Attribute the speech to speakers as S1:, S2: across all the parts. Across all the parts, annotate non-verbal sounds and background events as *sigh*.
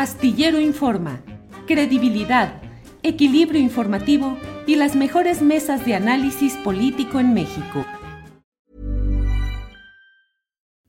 S1: Astillero Informa, credibilidad, equilibrio informativo y las mejores mesas de análisis político en México.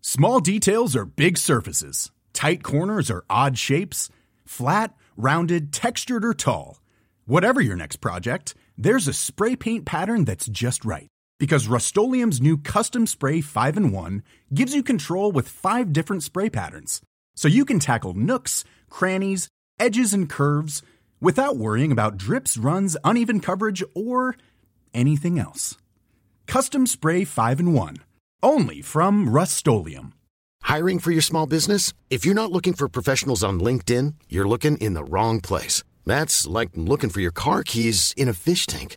S2: Small details are big surfaces. Tight corners are odd shapes. Flat, rounded, textured, or tall. Whatever your next project, there's a spray paint pattern that's just right. Because Rust new Custom Spray 5 in 1 gives you control with five different spray patterns. So you can tackle nooks, crannies, edges, and curves without worrying about drips, runs, uneven coverage, or anything else. Custom Spray 5 in 1. Only from Rust
S3: Hiring for your small business? If you're not looking for professionals on LinkedIn, you're looking in the wrong place. That's like looking for your car keys in a fish tank.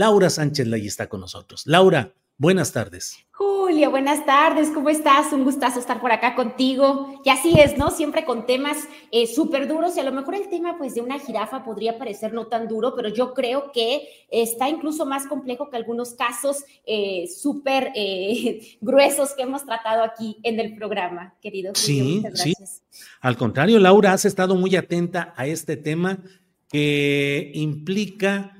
S4: Laura Sánchez Ley está con nosotros. Laura, buenas tardes.
S5: Julia, buenas tardes, ¿cómo estás? Un gustazo estar por acá contigo. Y así es, ¿no? Siempre con temas eh, súper duros y a lo mejor el tema pues de una jirafa podría parecer no tan duro, pero yo creo que está incluso más complejo que algunos casos eh, súper eh, *laughs* gruesos que hemos tratado aquí en el programa, querido.
S4: Sí, sí. Al contrario, Laura, has estado muy atenta a este tema que implica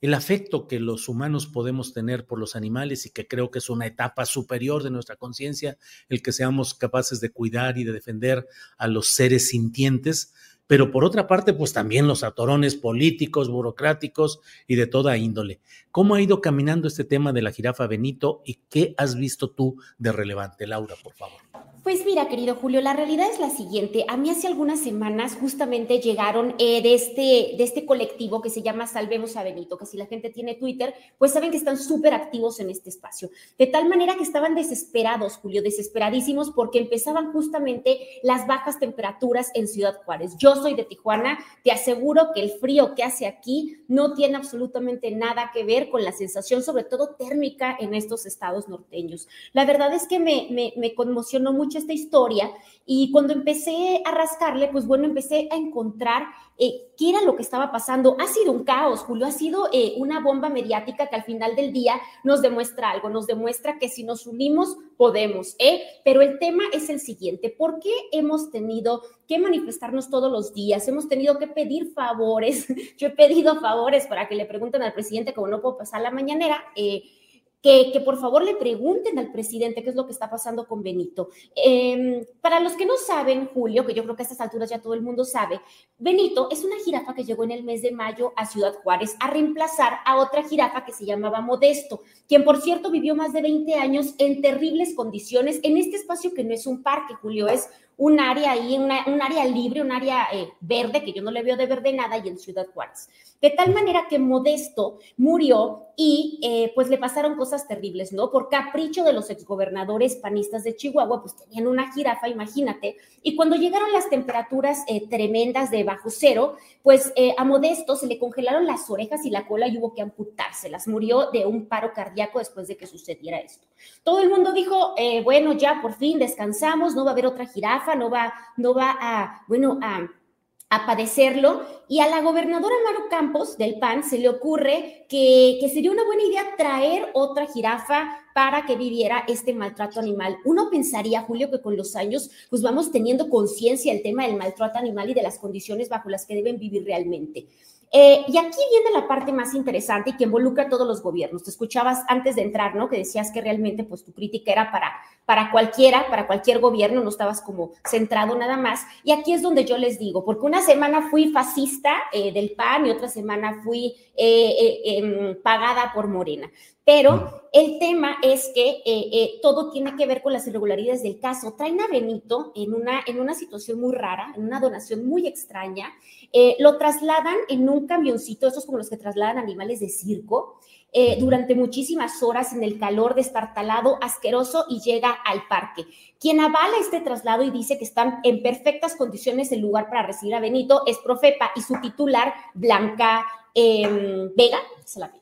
S4: el afecto que los humanos podemos tener por los animales y que creo que es una etapa superior de nuestra conciencia, el que seamos capaces de cuidar y de defender a los seres sintientes, pero por otra parte, pues también los atorones políticos, burocráticos y de toda índole. ¿Cómo ha ido caminando este tema de la jirafa Benito y qué has visto tú de relevante, Laura, por favor?
S5: Pues mira, querido Julio, la realidad es la siguiente. A mí hace algunas semanas justamente llegaron eh, de, este, de este colectivo que se llama Salvemos a Benito, que si la gente tiene Twitter, pues saben que están súper activos en este espacio. De tal manera que estaban desesperados, Julio, desesperadísimos porque empezaban justamente las bajas temperaturas en Ciudad Juárez. Yo soy de Tijuana, te aseguro que el frío que hace aquí no tiene absolutamente nada que ver con la sensación, sobre todo térmica, en estos estados norteños. La verdad es que me, me, me conmocionó mucho esta historia y cuando empecé a rascarle, pues bueno, empecé a encontrar eh, qué era lo que estaba pasando. Ha sido un caos, Julio, ha sido eh, una bomba mediática que al final del día nos demuestra algo, nos demuestra que si nos unimos podemos, ¿eh? Pero el tema es el siguiente, ¿por qué hemos tenido que manifestarnos todos los días? Hemos tenido que pedir favores, *laughs* yo he pedido favores para que le pregunten al presidente como no puedo pasar la mañanera. Eh, que, por favor le pregunten al presidente qué es lo que está pasando con Benito. Em, para los que no saben, Julio, que yo creo que a estas alturas ya todo el mundo sabe, Benito es una jirafa que llegó en el mes de mayo a Ciudad Juárez a reemplazar a otra jirafa que se llamaba Modesto, quien por cierto vivió más de 20 años en terribles condiciones en este espacio que no es un parque, Julio, es un área ahí, un área libre, un área eh, verde, que yo no le veo de verde nada, y en Ciudad Juárez. De tal manera que Modesto murió y eh, pues le pasaron cosas terribles, ¿no? Por capricho de los exgobernadores panistas de Chihuahua, pues tenían una jirafa, imagínate, y cuando llegaron las temperaturas eh, tremendas de bajo cero, pues a Modesto se le congelaron las orejas y la cola y hubo que amputárselas. Murió de un paro cardíaco después de que sucediera esto. Todo el mundo dijo, bueno, ya por fin descansamos, no va a haber otra jirafa no va, no va a, bueno, a a padecerlo y a la gobernadora Maru Campos del PAN se le ocurre que, que, sería una buena idea traer otra jirafa para que viviera este maltrato animal. Uno pensaría, Julio, que con los años pues vamos teniendo conciencia del tema del maltrato animal y de las condiciones bajo las que deben vivir realmente. Eh, y aquí viene la parte más interesante y que involucra a todos los gobiernos. Te escuchabas antes de entrar, ¿no? Que decías que realmente pues tu crítica era para, para cualquiera, para cualquier gobierno, no estabas como centrado nada más. Y aquí es donde yo les digo, porque una semana fui fascista eh, del PAN y otra semana fui eh, em, pagada por Morena. Pero el tema es que todo tiene que ver con las irregularidades del caso. Traen a Benito en una, en una situación muy rara, en una donación muy extraña, eh, lo trasladan en un camioncito, estos como los que trasladan animales de circo, eh, durante muchísimas horas en el calor destartalado, asqueroso y llega al parque. Quien avala este traslado y dice que están en perfectas condiciones el lugar para recibir a Benito es Profepa y su titular, Blanca em, Vega, se la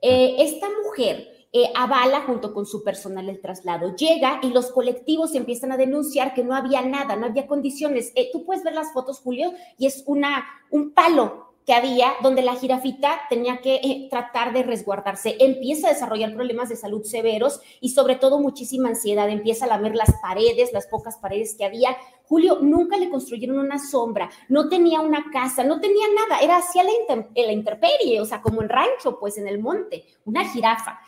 S5: eh, esta mujer eh, avala junto con su personal el traslado. Llega y los colectivos empiezan a denunciar que no había nada, no había condiciones. Eh, tú puedes ver las fotos, Julio, y es una, un palo que había donde la jirafita tenía que eh, tratar de resguardarse. Empieza a desarrollar problemas de salud severos y sobre todo muchísima ansiedad. Empieza a lamer las paredes, las pocas paredes que había. Julio, nunca le construyeron una sombra, no tenía una casa, no tenía nada, era hacia la, la intemperie, o sea, como en rancho, pues en el monte, una jirafa.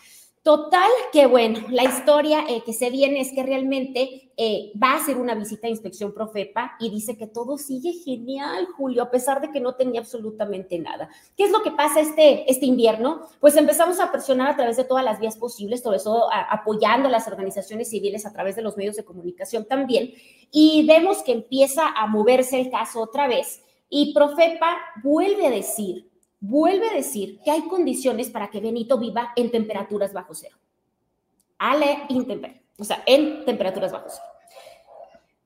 S5: Total, que bueno, la historia eh, que se viene es que realmente eh, va a hacer una visita a inspección Profepa y dice que todo sigue genial, Julio, a pesar de que no tenía absolutamente nada. ¿Qué es lo que pasa este, este invierno? Pues empezamos a presionar a través de todas las vías posibles, todo eso apoyando a las organizaciones civiles a través de los medios de comunicación también, y vemos que empieza a moverse el caso otra vez y Profepa vuelve a decir vuelve a decir que hay condiciones para que Benito viva en temperaturas bajo cero. A la intemperie, o sea, en temperaturas bajo cero.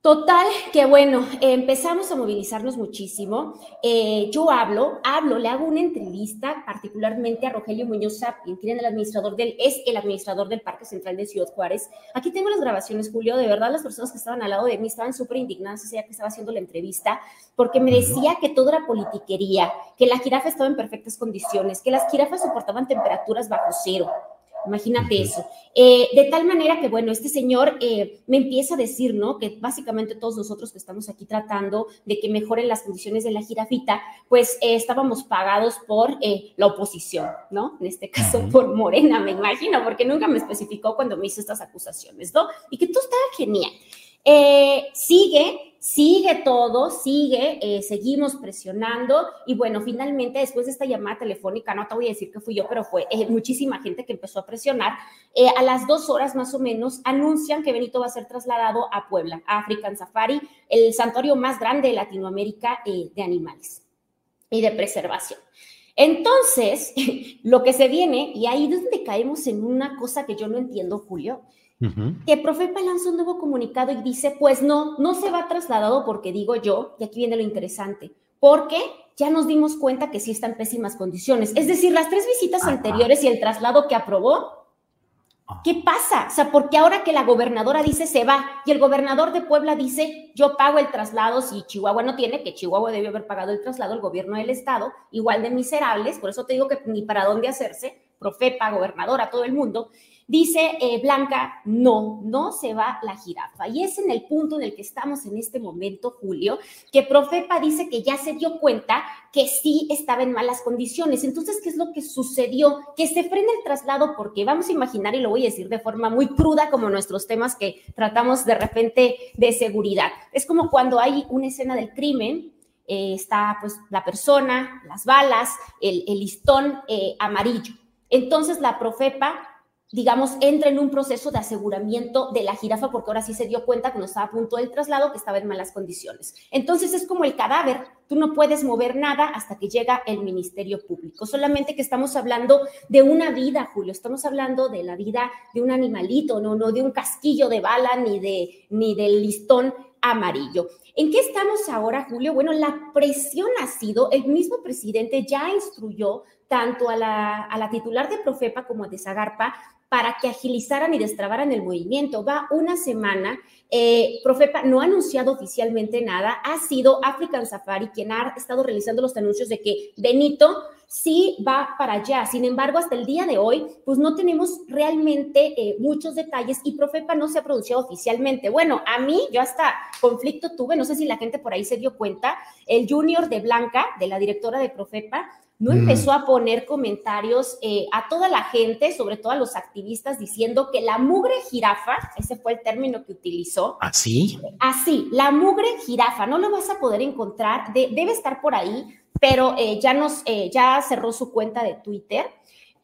S5: Total, que bueno, empezamos a movilizarnos muchísimo. Eh, yo hablo, hablo, le hago una entrevista particularmente a Rogelio Muñoz quien el administrador del, es el administrador del Parque Central de Ciudad Juárez. Aquí tengo las grabaciones, Julio, de verdad las personas que estaban al lado de mí estaban súper indignadas ese día que estaba haciendo la entrevista, porque me decía que todo era politiquería, que la jirafa estaba en perfectas condiciones, que las jirafas soportaban temperaturas bajo cero. Imagínate eso. Eh, de tal manera que, bueno, este señor eh, me empieza a decir, ¿no? Que básicamente todos nosotros que estamos aquí tratando de que mejoren las condiciones de la jirafita, pues eh, estábamos pagados por la oposición, ¿no? En este caso por Morena, me imagino, porque nunca me especificó cuando me hizo estas acusaciones, ¿no? Y que todo estaba genial. sigue sigue todo, sigue, eh, seguimos presionando y bueno, finalmente después de esta llamada telefónica, no te voy a decir que fui yo, pero fue eh, muchísima gente que empezó a presionar, eh, a las dos horas más o menos anuncian que Benito va a ser trasladado a Puebla, a African Safari, el santuario más grande de Latinoamérica de animales y de preservación. Entonces, *laughs* lo que se viene, y ahí es donde caemos en una cosa que yo no entiendo, Julio, que Profepa lanza un nuevo comunicado y dice, pues no, no se va trasladado porque digo yo, y aquí viene lo interesante, porque ya nos dimos cuenta que sí está en pésimas condiciones. Es decir, las tres visitas anteriores y el traslado que aprobó, ah. ¿qué pasa? O sea, porque ahora que la gobernadora dice se va y el gobernador de Puebla dice yo pago el traslado si Chihuahua no tiene, que Chihuahua debió haber pagado el traslado, el gobierno del estado, igual de miserables, por eso te digo que ni para dónde hacerse, Profepa, gobernadora, todo el mundo. Dice eh, Blanca, no, no se va la jirafa. Y es en el punto en el que estamos en este momento, Julio, que Profepa dice que ya se dio cuenta que sí estaba en malas condiciones. Entonces, ¿qué es lo que sucedió? Que se frena el traslado porque vamos a imaginar, y lo voy a decir de forma muy cruda, como nuestros temas que tratamos de repente de seguridad. Es como cuando hay una escena del crimen, eh, está pues la persona, las balas, el, listón eh, amarillo. Entonces la Profepa digamos, entra en un proceso de aseguramiento de la jirafa porque ahora sí se dio cuenta cuando estaba a punto del traslado que estaba en malas condiciones. Entonces es como el cadáver, tú no puedes mover nada hasta que llega el Ministerio Público. Solamente que estamos hablando de una vida, Julio, estamos hablando de la vida de un animalito, no, no de un casquillo de bala ni de ni del listón amarillo. ¿En qué estamos ahora, Julio? Bueno, la presión ha sido, el mismo presidente ya instruyó tanto a la, a la titular de Profepa como de Zagarpa para que agilizaran y destrabaran el movimiento. Va una semana eh, Profepa no ha anunciado oficialmente nada, ha sido African Safari quien ha estado realizando los anuncios de que Benito sí va para allá. Sin embargo, hasta el día de hoy, pues no tenemos realmente eh, muchos detalles y Profepa no se ha pronunciado oficialmente. Bueno, a mí, yo hasta conflicto tuve, no sé si la gente por ahí se dio cuenta, el junior de Blanca, de la directora de Profepa, no empezó a poner comentarios eh, a toda la gente, sobre todo a los activistas, diciendo que la mugre jirafa, ese fue el término que utilizó.
S4: ¿Así?
S5: Así, la mugre jirafa, no lo vas a poder encontrar, debe estar por ahí, pero eh, ya, nos, eh, ya cerró su cuenta de Twitter.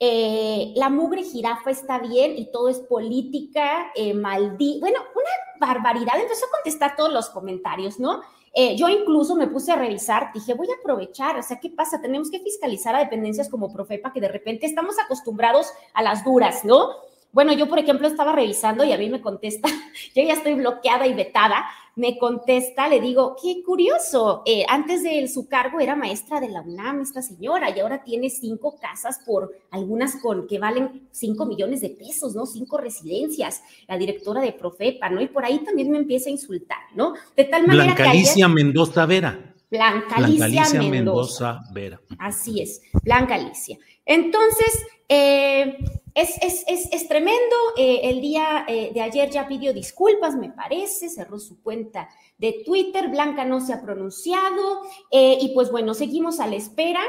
S5: La mugre jirafa está bien y todo es política, maldita, bueno, una barbaridad. Empezó a contestar todos los comentarios, ¿no? Eh, yo incluso me puse a revisar, dije, voy a aprovechar, o sea, ¿qué pasa? Tenemos que fiscalizar a dependencias como Profepa, que de repente estamos acostumbrados a las duras, ¿no? Bueno, yo, por ejemplo, estaba revisando y a mí me contesta, *laughs* yo ya estoy bloqueada y vetada, me contesta, le digo, qué curioso, eh, antes de su cargo era maestra de la UNAM esta señora y ahora tiene cinco casas por algunas con que valen cinco millones de pesos, ¿no? Cinco residencias, la directora de Profepa, ¿no? Y por ahí también me empieza a insultar, ¿no?
S4: De tal manera Blanca Mendoza Vera.
S5: Blanca Alicia, Mendoza. Vera. Así es, Blanca Alicia. Entonces, eh, es, es, tremendo. Eh, el día eh, de ayer ya pidió disculpas, me parece, cerró su cuenta de Twitter. Blanca no se ha pronunciado. y pues bueno, seguimos a la espera.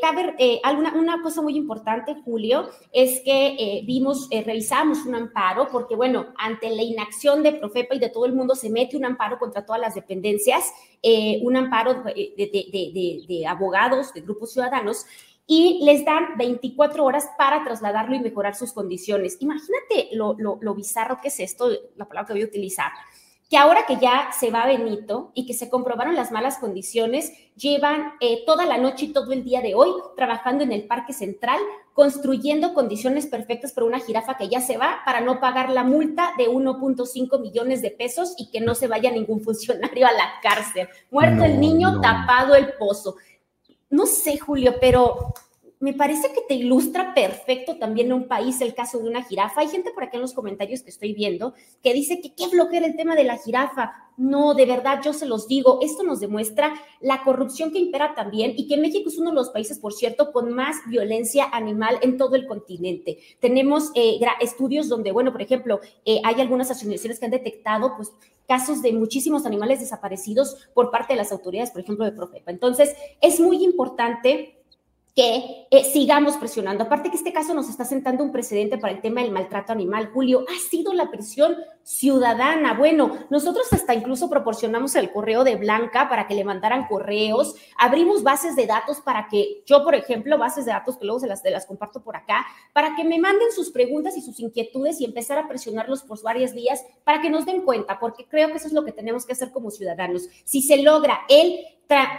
S5: Cabe alguna, una cosa muy importante, Julio, es que vimos, revisamos un amparo, porque bueno, ante la inacción de Profepa y de todo el mundo se mete un amparo contra todas las dependencias, un amparo de, de, de abogados, de grupos ciudadanos, y les dan 24 horas para trasladarlo y mejorar sus condiciones. Imagínate lo, lo, bizarro que es esto, la palabra que voy a utilizar, que ahora que ya se va Benito y que se comprobaron las malas condiciones, llevan eh, toda la noche y todo el día de hoy trabajando en el Parque Central, construyendo condiciones perfectas para una jirafa que ya se va para no pagar la multa de 1.5 millones de pesos y que no se vaya ningún *laughs* funcionario a la cárcel. Muerto el niño, tapado el pozo no sé, Julio, pero me parece que te ilustra perfecto también en un país el caso de una jirafa. Hay gente por aquí en los comentarios que estoy viendo que dice que qué flojera el tema de la jirafa. No, de verdad, yo se los digo, esto nos demuestra la corrupción que impera también y que México es uno de los países, por cierto, con más violencia animal en todo el continente. Tenemos eh, estudios donde, bueno, por ejemplo, eh, hay algunas asociaciones que han detectado, pues, casos de muchísimos animales desaparecidos por parte de las autoridades, por ejemplo, de Profepa. Entonces, es muy importante que eh, sigamos presionando. Aparte que este caso nos está sentando un precedente para el tema del maltrato animal. Julio, ha sido la presión ciudadana. Bueno, nosotros hasta incluso proporcionamos el correo de Blanca para que le mandaran correos, abrimos bases de datos para que yo, por ejemplo, bases de datos que luego se las, las comparto por acá, para que me manden sus preguntas y sus inquietudes y empezar a presionarlos por varios días para que nos den cuenta, porque creo que eso es lo que tenemos que hacer como ciudadanos. Si se logra el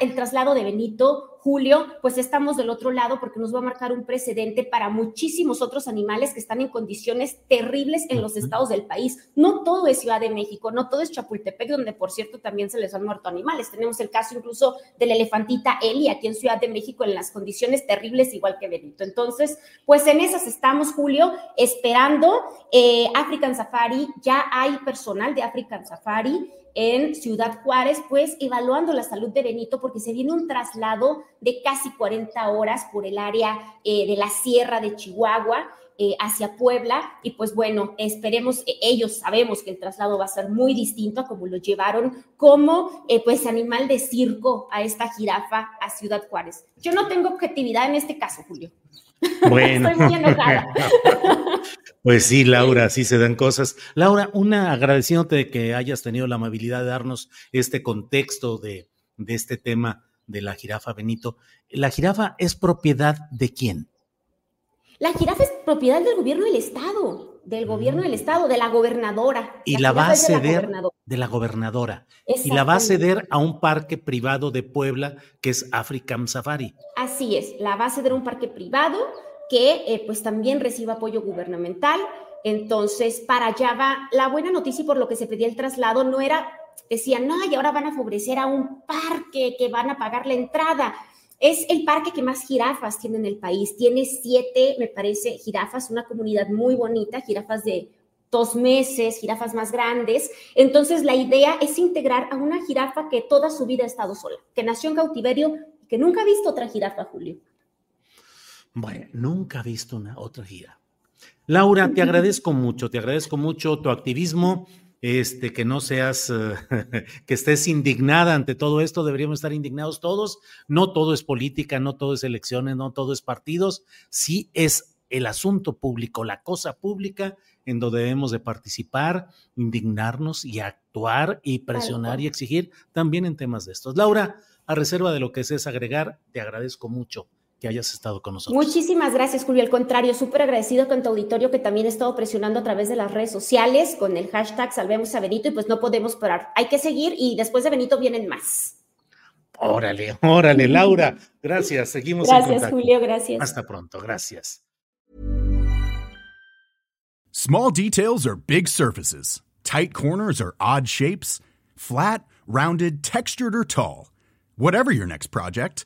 S5: el traslado de Benito, Julio, pues estamos del otro lado porque nos va a marcar un precedente para muchísimos otros animales que están en condiciones terribles en los estados del país. No todo es Ciudad de México, no todo es Chapultepec, donde por cierto también se les han muerto animales. Tenemos el caso incluso de la elefantita Eli aquí en Ciudad de México en las condiciones terribles igual que Benito. Entonces, pues en esas estamos, Julio, esperando. Eh, African Safari, ya hay personal de African Safari en Ciudad Juárez, pues evaluando la salud de Benito porque se viene un traslado de casi 40 horas por el área eh, de la Sierra de Chihuahua. Eh, hacia Puebla y pues bueno, esperemos, eh, ellos sabemos que el traslado va a ser muy distinto a como lo llevaron como pues animal de circo a esta jirafa a Ciudad Juárez. Yo no tengo objetividad en este caso, Julio. *laughs*
S4: Bueno. Estoy muy enojada. *laughs* Pues sí, Laura, sí se dan cosas. Laura, una agradeciéndote de que hayas tenido la amabilidad de darnos este contexto de, de este tema de la jirafa Benito. ¿La jirafa es propiedad de quién?
S5: La jirafa es propiedad del gobierno del Estado, del gobierno del Estado, de la gobernadora.
S4: Y la, va a ceder de la gobernadora. Y la va a ceder a un parque privado de Puebla que es African Safari.
S5: Así es, la va a ceder a un parque privado que eh, pues también reciba apoyo gubernamental. Entonces, para allá va la buena noticia y por lo que se pedía el traslado no era, decían, no, y ahora van a favorecer a un parque que van a pagar la entrada. Es el parque que más jirafas tiene en el país. Tiene siete, me parece, jirafas, una comunidad muy bonita, jirafas de dos meses, jirafas más grandes. Entonces, la idea es integrar a una jirafa que toda su vida ha estado sola, que nació en cautiverio y que nunca ha visto otra jirafa, Julio.
S4: Bueno, nunca ha visto una otra jirafa. Laura, te *laughs* agradezco mucho, te agradezco mucho tu activismo este, que no seas, eh, *laughs* que estés indignada ante todo esto, deberíamos estar indignados todos. No todo es política, no todo es elecciones, no todo es partidos, sí es el asunto público, la cosa pública en donde debemos de participar, indignarnos y actuar y presionar y exigir también en temas de estos. Laura, a reserva de lo que es agregar, te agradezco mucho que hayas estado con nosotros.
S5: Muchísimas gracias, Julio. Al contrario, súper agradecido con tu auditorio que también he estado presionando a través de las redes sociales con el hashtag Salvemos a Benito y pues no podemos parar. Hay que seguir y después de Benito vienen más.
S4: Órale, órale, Laura. *laughs* Gracias. Seguimos
S5: gracias, Julio. Gracias.
S4: Hasta pronto. Gracias.
S2: Small details are big surfaces. Tight corners are odd shapes. Flat, rounded, textured or tall. Whatever your next project,